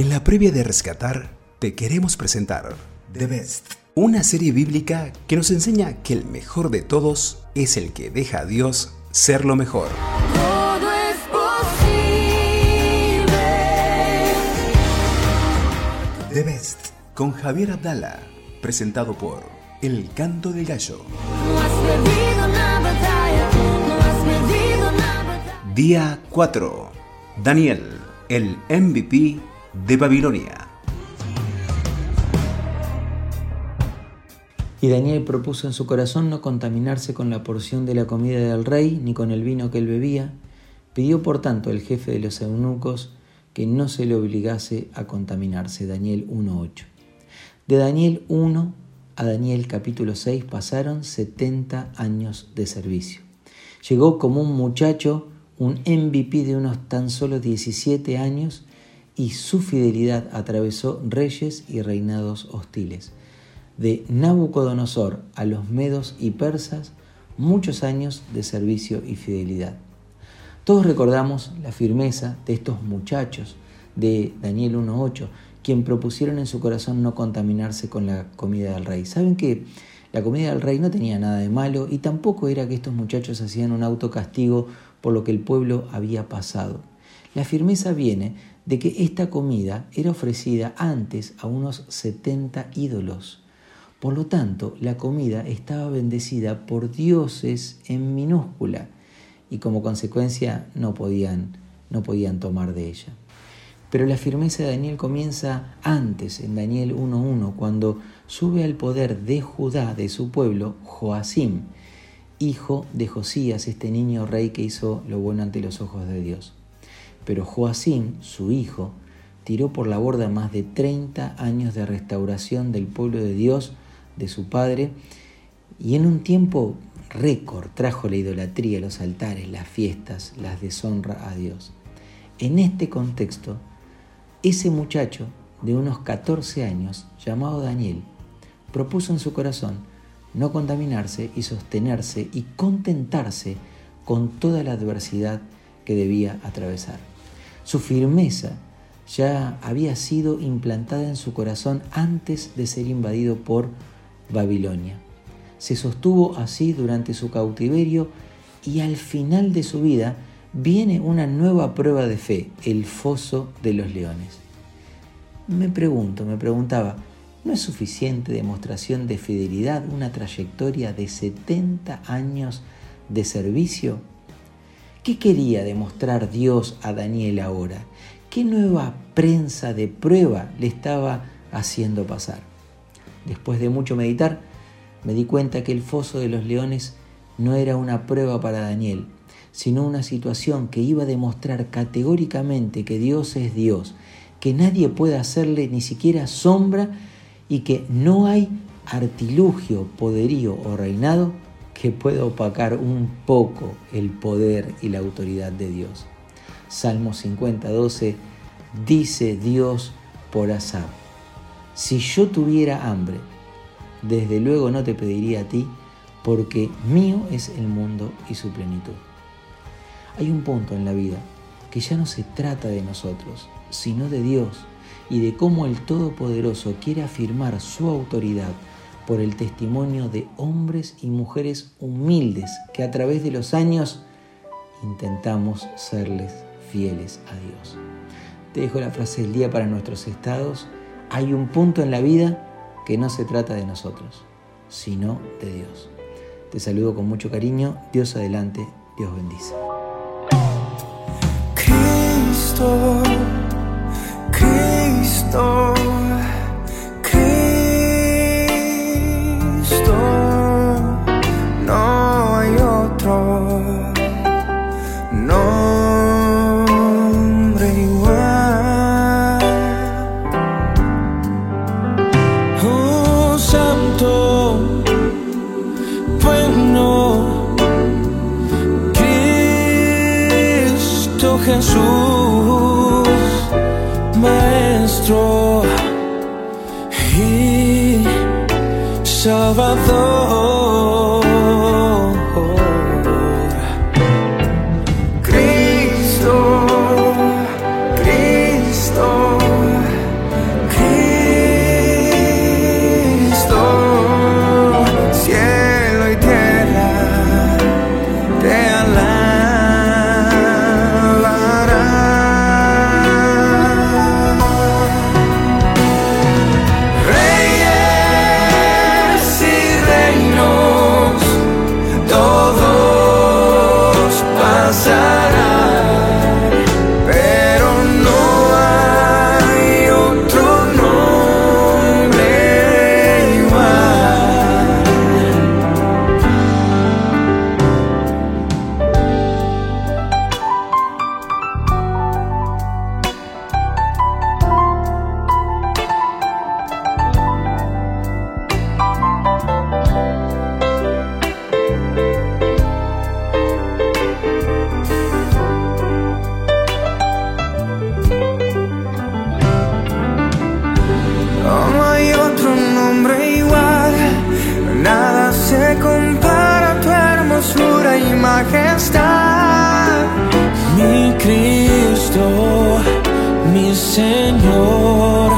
En la previa de Rescatar, te queremos presentar The Best, una serie bíblica que nos enseña que el mejor de todos es el que deja a Dios ser lo mejor. Todo es posible. The Best, con Javier Abdala, presentado por El Canto del Gallo. No has perdido una batalla, no has perdido una batalla. Día 4. Daniel, el MVP de Babilonia. Y Daniel propuso en su corazón no contaminarse con la porción de la comida del rey ni con el vino que él bebía. Pidió por tanto el jefe de los eunucos que no se le obligase a contaminarse. Daniel 1.8. De Daniel 1 a Daniel capítulo 6 pasaron 70 años de servicio. Llegó como un muchacho, un MVP de unos tan solo 17 años, y su fidelidad atravesó reyes y reinados hostiles. De Nabucodonosor a los medos y persas, muchos años de servicio y fidelidad. Todos recordamos la firmeza de estos muchachos de Daniel 1.8, quien propusieron en su corazón no contaminarse con la comida del rey. Saben que la comida del rey no tenía nada de malo y tampoco era que estos muchachos hacían un autocastigo por lo que el pueblo había pasado. La firmeza viene de que esta comida era ofrecida antes a unos 70 ídolos. Por lo tanto, la comida estaba bendecida por dioses en minúscula y como consecuencia no podían, no podían tomar de ella. Pero la firmeza de Daniel comienza antes, en Daniel 1.1, cuando sube al poder de Judá, de su pueblo, Joacim, hijo de Josías, este niño rey que hizo lo bueno ante los ojos de Dios. Pero Joacim, su hijo, tiró por la borda más de 30 años de restauración del pueblo de Dios, de su padre, y en un tiempo récord trajo la idolatría, los altares, las fiestas, las deshonra a Dios. En este contexto, ese muchacho de unos 14 años, llamado Daniel, propuso en su corazón no contaminarse y sostenerse y contentarse con toda la adversidad que debía atravesar. Su firmeza ya había sido implantada en su corazón antes de ser invadido por Babilonia. Se sostuvo así durante su cautiverio y al final de su vida viene una nueva prueba de fe, el foso de los leones. Me pregunto, me preguntaba, ¿no es suficiente demostración de fidelidad una trayectoria de 70 años de servicio? ¿Qué quería demostrar Dios a Daniel ahora? ¿Qué nueva prensa de prueba le estaba haciendo pasar? Después de mucho meditar, me di cuenta que el foso de los leones no era una prueba para Daniel, sino una situación que iba a demostrar categóricamente que Dios es Dios, que nadie puede hacerle ni siquiera sombra y que no hay artilugio, poderío o reinado que pueda opacar un poco el poder y la autoridad de Dios. Salmo 50, 12 dice Dios por Asab, si yo tuviera hambre, desde luego no te pediría a ti, porque mío es el mundo y su plenitud. Hay un punto en la vida que ya no se trata de nosotros, sino de Dios y de cómo el Todopoderoso quiere afirmar su autoridad por el testimonio de hombres y mujeres humildes que a través de los años intentamos serles fieles a Dios. Te dejo la frase del día para nuestros estados. Hay un punto en la vida que no se trata de nosotros, sino de Dios. Te saludo con mucho cariño. Dios adelante. Dios bendice. Jesús, Maestro y Salvador. majestad. Mi Cristo, mi Señor.